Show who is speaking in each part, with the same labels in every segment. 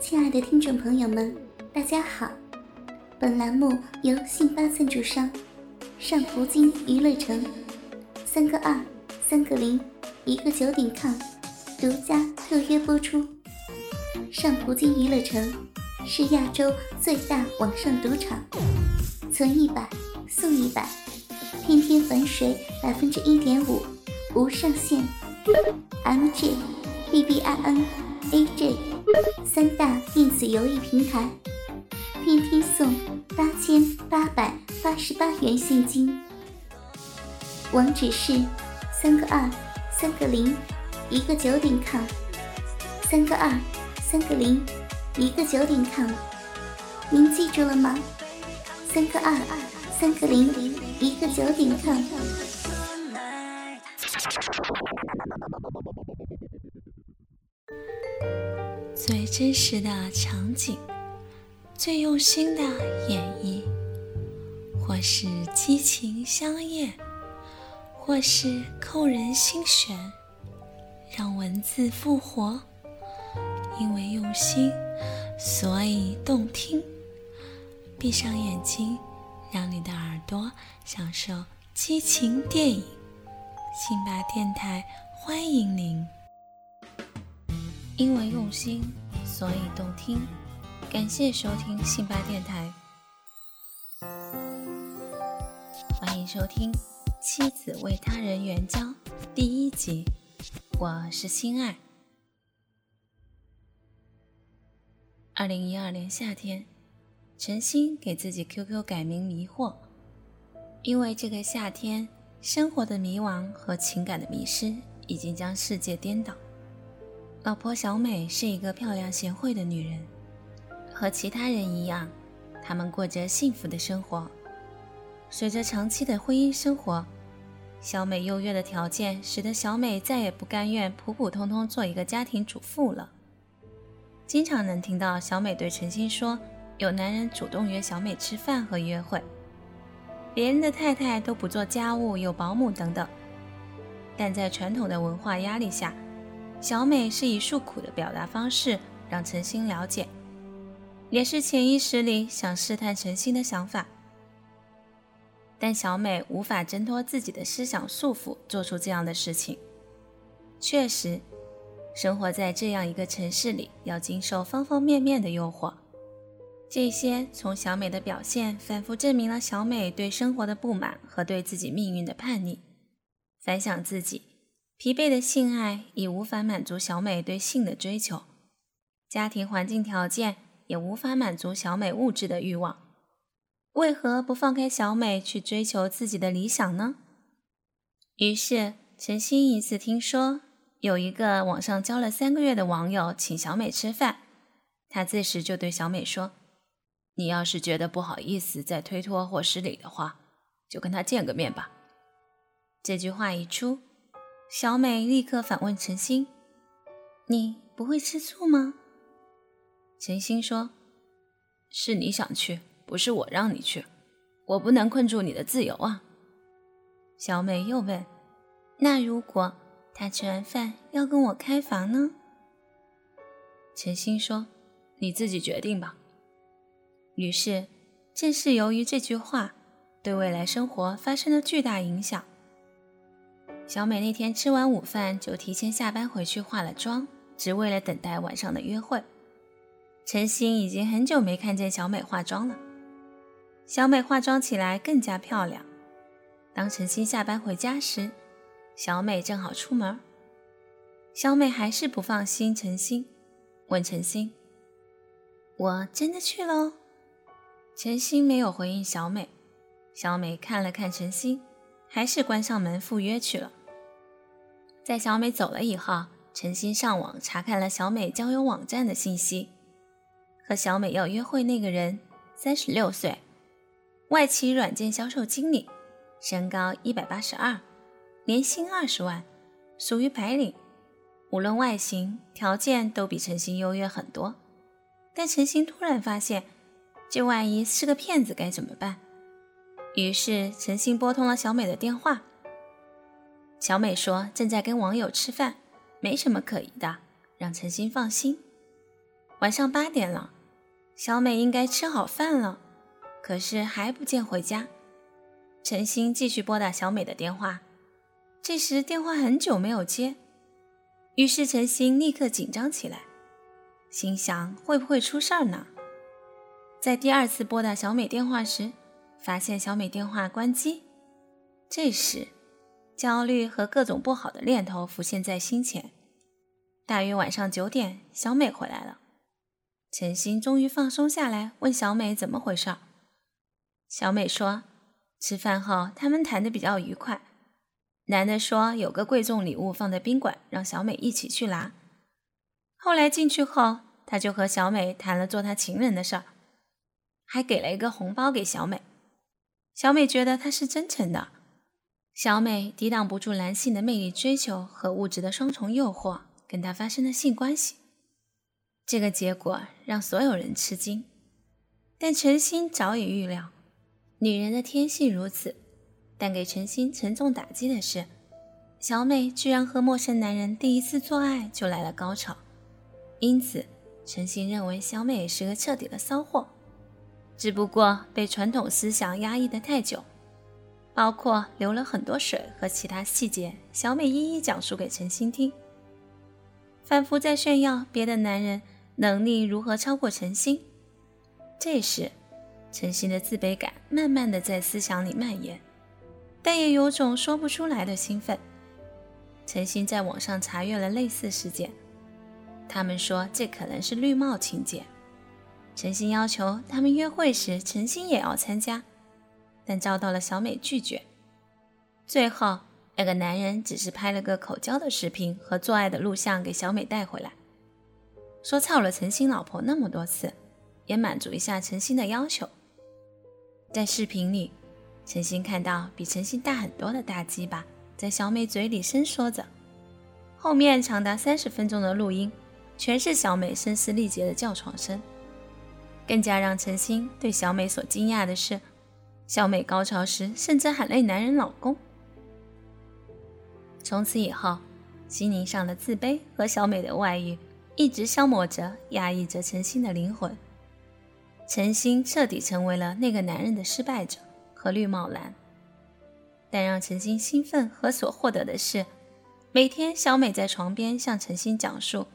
Speaker 1: 亲爱的听众朋友们，大家好！本栏目由信发赞助商上葡京娱乐城三个二三个零一个九点 com 独家特约播出。上葡京娱乐城是亚洲最大网上赌场，存一百送一百，天天返水百分之一点五，无上限。MJ、BBIN、AJ 三大电子游戏平台，天天送八千八百八十八元现金。网址是三个二三个零一个九点 com，三个二三个零一个九点 com，您记住了吗？三个二三个零一个九点 com。
Speaker 2: 最真实的场景，最用心的演绎，或是激情相艳，或是扣人心弦，让文字复活。因为用心，所以动听。闭上眼睛，让你的耳朵享受激情电影。辛巴电台欢迎您。因为用心，所以动听。感谢收听辛巴电台，欢迎收听《妻子为他人援交》第一集。我是心爱。二零一二年夏天，陈星给自己 QQ 改名“迷惑”，因为这个夏天，生活的迷惘和情感的迷失已经将世界颠倒。老婆小美是一个漂亮贤惠的女人，和其他人一样，他们过着幸福的生活。随着长期的婚姻生活，小美优越的条件使得小美再也不甘愿普普通通做一个家庭主妇了。经常能听到小美对陈星说，有男人主动约小美吃饭和约会，别人的太太都不做家务，有保姆等等。但在传统的文化压力下，小美是以诉苦的表达方式让陈星了解，也是潜意识里想试探陈星的想法。但小美无法挣脱自己的思想束缚，做出这样的事情。确实，生活在这样一个城市里，要经受方方面面的诱惑。这些从小美的表现，反复证明了小美对生活的不满和对自己命运的叛逆。反想自己。疲惫的性爱已无法满足小美对性的追求，家庭环境条件也无法满足小美物质的欲望。为何不放开小美去追求自己的理想呢？于是陈星一次听说有一个网上交了三个月的网友请小美吃饭，他这时就对小美说：“你要是觉得不好意思再推脱或失礼的话，就跟他见个面吧。”这句话一出。小美立刻反问陈星：“你不会吃醋吗？”陈星说：“是你想去，不是我让你去，我不能困住你的自由啊。”小美又问：“那如果他吃完饭要跟我开房呢？”陈星说：“你自己决定吧。”于是，正是由于这句话，对未来生活发生了巨大影响。小美那天吃完午饭就提前下班回去化了妆，只为了等待晚上的约会。陈星已经很久没看见小美化妆了，小美化妆起来更加漂亮。当陈星下班回家时，小美正好出门。小美还是不放心陈星，问陈星：“我真的去喽？”陈星没有回应小美。小美看了看陈星，还是关上门赴约去了。在小美走了以后，陈星上网查看了小美交友网站的信息。和小美要约会那个人，三十六岁，外企软件销售经理，身高一百八十二，年薪二十万，属于白领。无论外形条件都比陈星优越很多。但陈星突然发现，这万一是个骗子该怎么办？于是陈星拨通了小美的电话。小美说：“正在跟网友吃饭，没什么可疑的，让陈星放心。晚上八点了，小美应该吃好饭了，可是还不见回家。陈星继续拨打小美的电话，这时电话很久没有接，于是陈星立刻紧张起来，心想会不会出事儿呢？在第二次拨打小美电话时，发现小美电话关机。这时，焦虑和各种不好的念头浮现在心前。大约晚上九点，小美回来了。陈星终于放松下来，问小美怎么回事。小美说，吃饭后他们谈得比较愉快。男的说有个贵重礼物放在宾馆，让小美一起去拿。后来进去后，他就和小美谈了做他情人的事儿，还给了一个红包给小美。小美觉得他是真诚的。小美抵挡不住男性的魅力追求和物质的双重诱惑，跟他发生了性关系。这个结果让所有人吃惊，但陈星早已预料，女人的天性如此。但给陈星沉重打击的是，小美居然和陌生男人第一次做爱就来了高潮。因此，陈星认为小美是个彻底的骚货，只不过被传统思想压抑的太久，包括流了很多水和其他细节，小美一一讲述给陈星听，仿佛在炫耀别的男人。能力如何超过陈星？这时，陈星的自卑感慢慢的在思想里蔓延，但也有种说不出来的兴奋。陈星在网上查阅了类似事件，他们说这可能是绿帽情节。陈星要求他们约会时，陈星也要参加，但遭到了小美拒绝。最后，那个男人只是拍了个口交的视频和做爱的录像给小美带回来。说操了陈星老婆那么多次，也满足一下陈星的要求。在视频里，陈星看到比陈星大很多的大鸡巴在小美嘴里伸缩着，后面长达三十分钟的录音，全是小美声嘶力竭的叫床声。更加让陈星对小美所惊讶的是，小美高潮时甚至喊累男人老公。从此以后，心灵上的自卑和小美的外遇。一直消磨着、压抑着陈星的灵魂。陈星彻底成为了那个男人的失败者和绿帽男。但让陈星兴奋和所获得的是，每天小美在床边向陈星讲述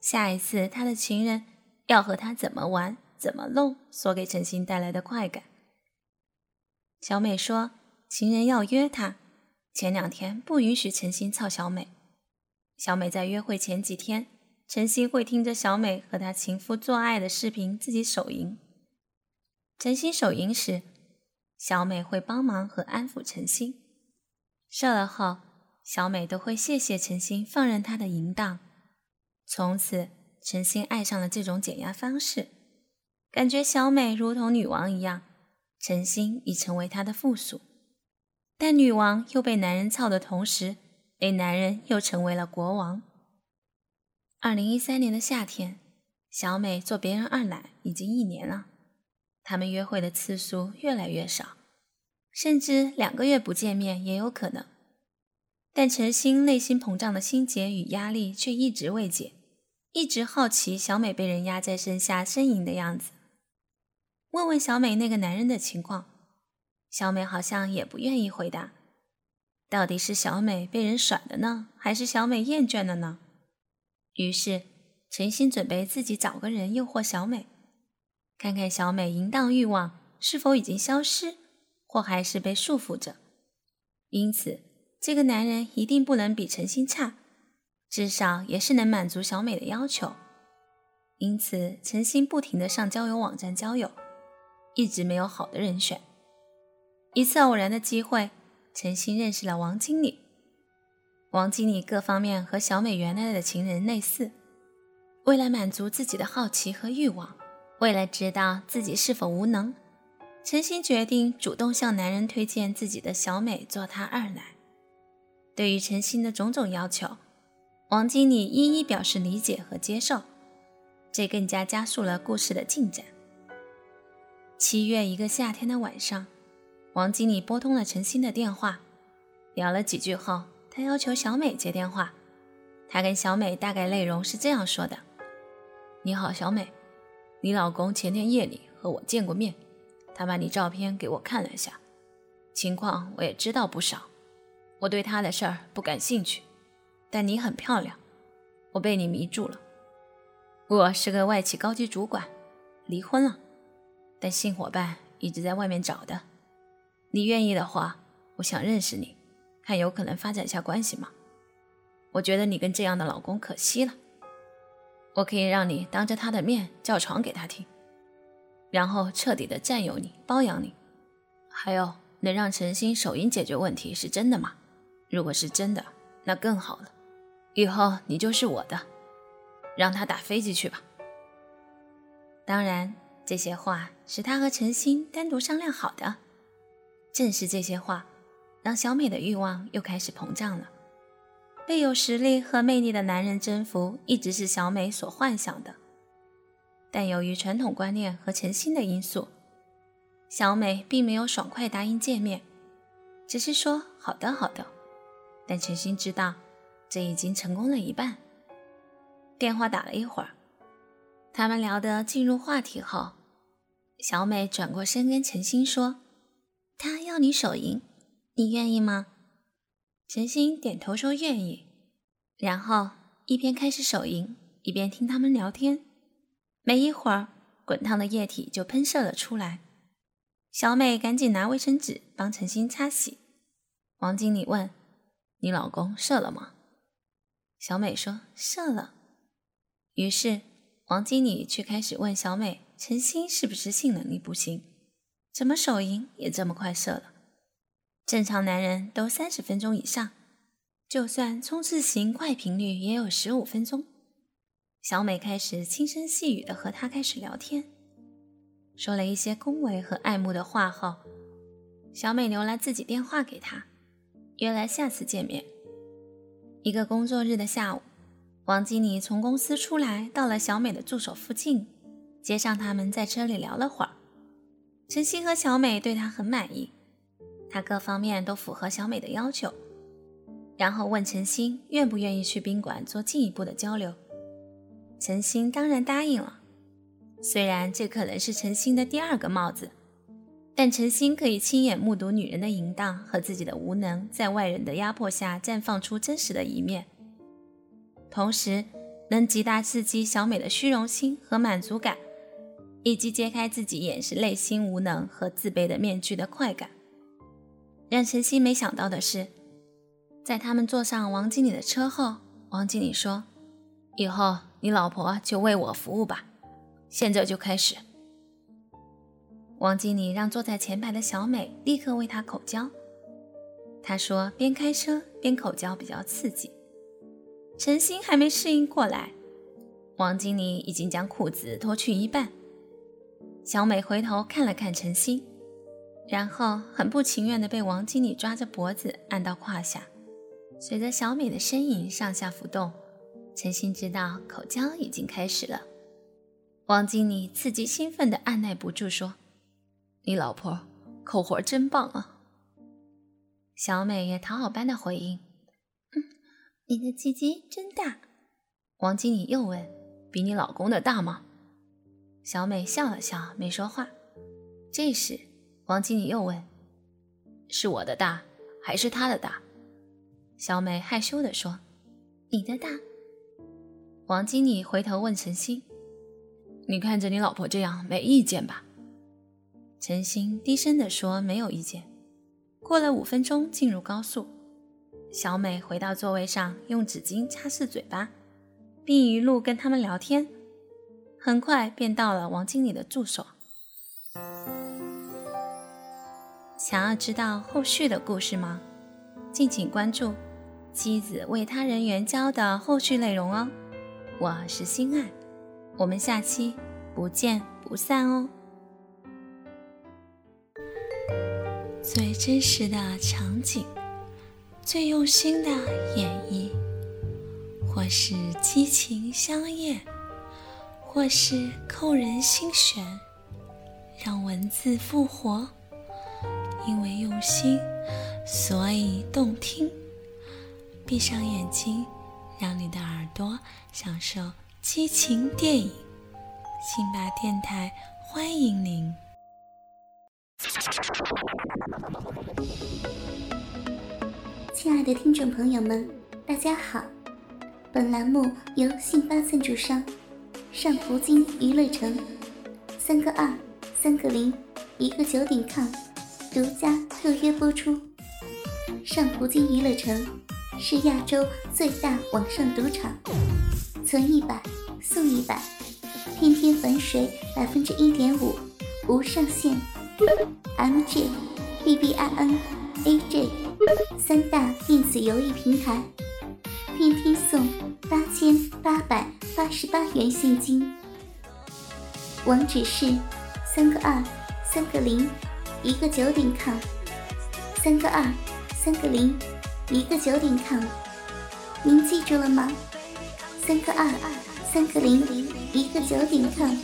Speaker 2: 下一次他的情人要和他怎么玩、怎么弄，所给陈星带来的快感。小美说，情人要约她，前两天不允许陈星操小美。小美在约会前几天。陈星会听着小美和她情夫做爱的视频，自己手淫。陈星手淫时，小美会帮忙和安抚陈星。射了后，小美都会谢谢陈星放任她的淫荡。从此，陈星爱上了这种减压方式，感觉小美如同女王一样，陈星已成为他的附属。但女王又被男人操的同时，那男人又成为了国王。二零一三年的夏天，小美做别人二奶已经一年了，他们约会的次数越来越少，甚至两个月不见面也有可能。但陈星内心膨胀的心结与压力却一直未解，一直好奇小美被人压在身下呻吟的样子。问问小美那个男人的情况，小美好像也不愿意回答。到底是小美被人甩了呢，还是小美厌倦了呢？于是，陈星准备自己找个人诱惑小美，看看小美淫荡欲望是否已经消失，或还是被束缚着。因此，这个男人一定不能比陈星差，至少也是能满足小美的要求。因此，陈星不停地上交友网站交友，一直没有好的人选。一次偶然的机会，陈星认识了王经理。王经理各方面和小美原来的情人类似。为了满足自己的好奇和欲望，为了知道自己是否无能，陈星决定主动向男人推荐自己的小美做他二奶。对于陈星的种种要求，王经理一一表示理解和接受，这更加加速了故事的进展。七月一个夏天的晚上，王经理拨通了陈星的电话，聊了几句后。他要求小美接电话，他他跟小美大概内容是这样说的：“你好，小美，你老公前天夜里和我见过面，他把你照片给我看了一下，情况我也知道不少。我对他的事儿不感兴趣，但你很漂亮，我被你迷住了。我是个外企高级主管，离婚了，但新伙伴一直在外面找的。你愿意的话，我想认识你，看有可能发展下关系吗？”我觉得你跟这样的老公可惜了。我可以让你当着他的面叫床给他听，然后彻底的占有你、包养你。还有，能让陈星手淫解决问题是真的吗？如果是真的，那更好了。以后你就是我的，让他打飞机去吧。当然，这些话是他和陈星单独商量好的。正是这些话，让小美的欲望又开始膨胀了。被有实力和魅力的男人征服，一直是小美所幻想的。但由于传统观念和诚心的因素，小美并没有爽快答应见面，只是说“好的，好的”。但陈心知道，这已经成功了一半。电话打了一会儿，他们聊得进入话题后，小美转过身跟陈星说：“他要你手淫，你愿意吗？”陈星点头说愿意，然后一边开始手淫，一边听他们聊天。没一会儿，滚烫的液体就喷射了出来。小美赶紧拿卫生纸帮陈星擦洗。王经理问：“你老公射了吗？”小美说：“射了。”于是王经理却开始问小美：“陈星是不是性能力不行？怎么手淫也这么快射了？”正常男人都三十分钟以上，就算冲刺型快频率也有十五分钟。小美开始轻声细语的和他开始聊天，说了一些恭维和爱慕的话后，小美留了自己电话给他，约了下次见面。一个工作日的下午，王经理从公司出来，到了小美的住所附近，接上他们在车里聊了会儿。陈曦和小美对他很满意。他各方面都符合小美的要求，然后问陈星愿不愿意去宾馆做进一步的交流。陈星当然答应了。虽然这可能是陈星的第二个帽子，但陈星可以亲眼目睹女人的淫荡和自己的无能，在外人的压迫下绽放出真实的一面，同时能极大刺激小美的虚荣心和满足感，以及揭开自己掩饰内心无能和自卑的面具的快感。让陈曦没想到的是，在他们坐上王经理的车后，王经理说：“以后你老婆就为我服务吧，现在就开始。”王经理让坐在前排的小美立刻为他口交。他说：“边开车边口交比较刺激。”陈星还没适应过来，王经理已经将裤子脱去一半。小美回头看了看陈星。然后很不情愿地被王经理抓着脖子按到胯下，随着小美的身影上下浮动，陈星知道口交已经开始了。王经理刺激兴奋地按耐不住说：“你老婆口活真棒啊！”小美也讨好般的回应：“，你的鸡鸡真大。”王经理又问：“比你老公的大吗？”小美笑了笑，没说话。这时。王经理又问：“是我的大，还是他的大？”小美害羞地说：“你的大。”王经理回头问陈星：“你看着你老婆这样，没意见吧？”陈星低声地说：“没有意见。”过了五分钟，进入高速，小美回到座位上，用纸巾擦拭嘴巴，并一路跟他们聊天，很快便到了王经理的住所。想要知道后续的故事吗？敬请关注妻子为他人援交的后续内容哦。我是心爱，我们下期不见不散哦。最真实的场景，最用心的演绎，或是激情相艳，或是扣人心弦，让文字复活。因为用心，所以动听。闭上眼睛，让你的耳朵享受激情电影。辛巴电台欢迎您，
Speaker 1: 亲爱的听众朋友们，大家好。本栏目由信发赞助商上葡京娱乐城三个二三个零一个九点 com 独家特约播出。上葡京娱乐城是亚洲最大网上赌场，存一百送一百，天天返水百分之一点五，无上限。MJ、BBIN、AJ 三大电子游戏平台。天天送八千八百八十八元现金，网址是三个二三个零一个九点 com，三个二三个零一个九点 com，您记住了吗？三个二三个零一个九点 com。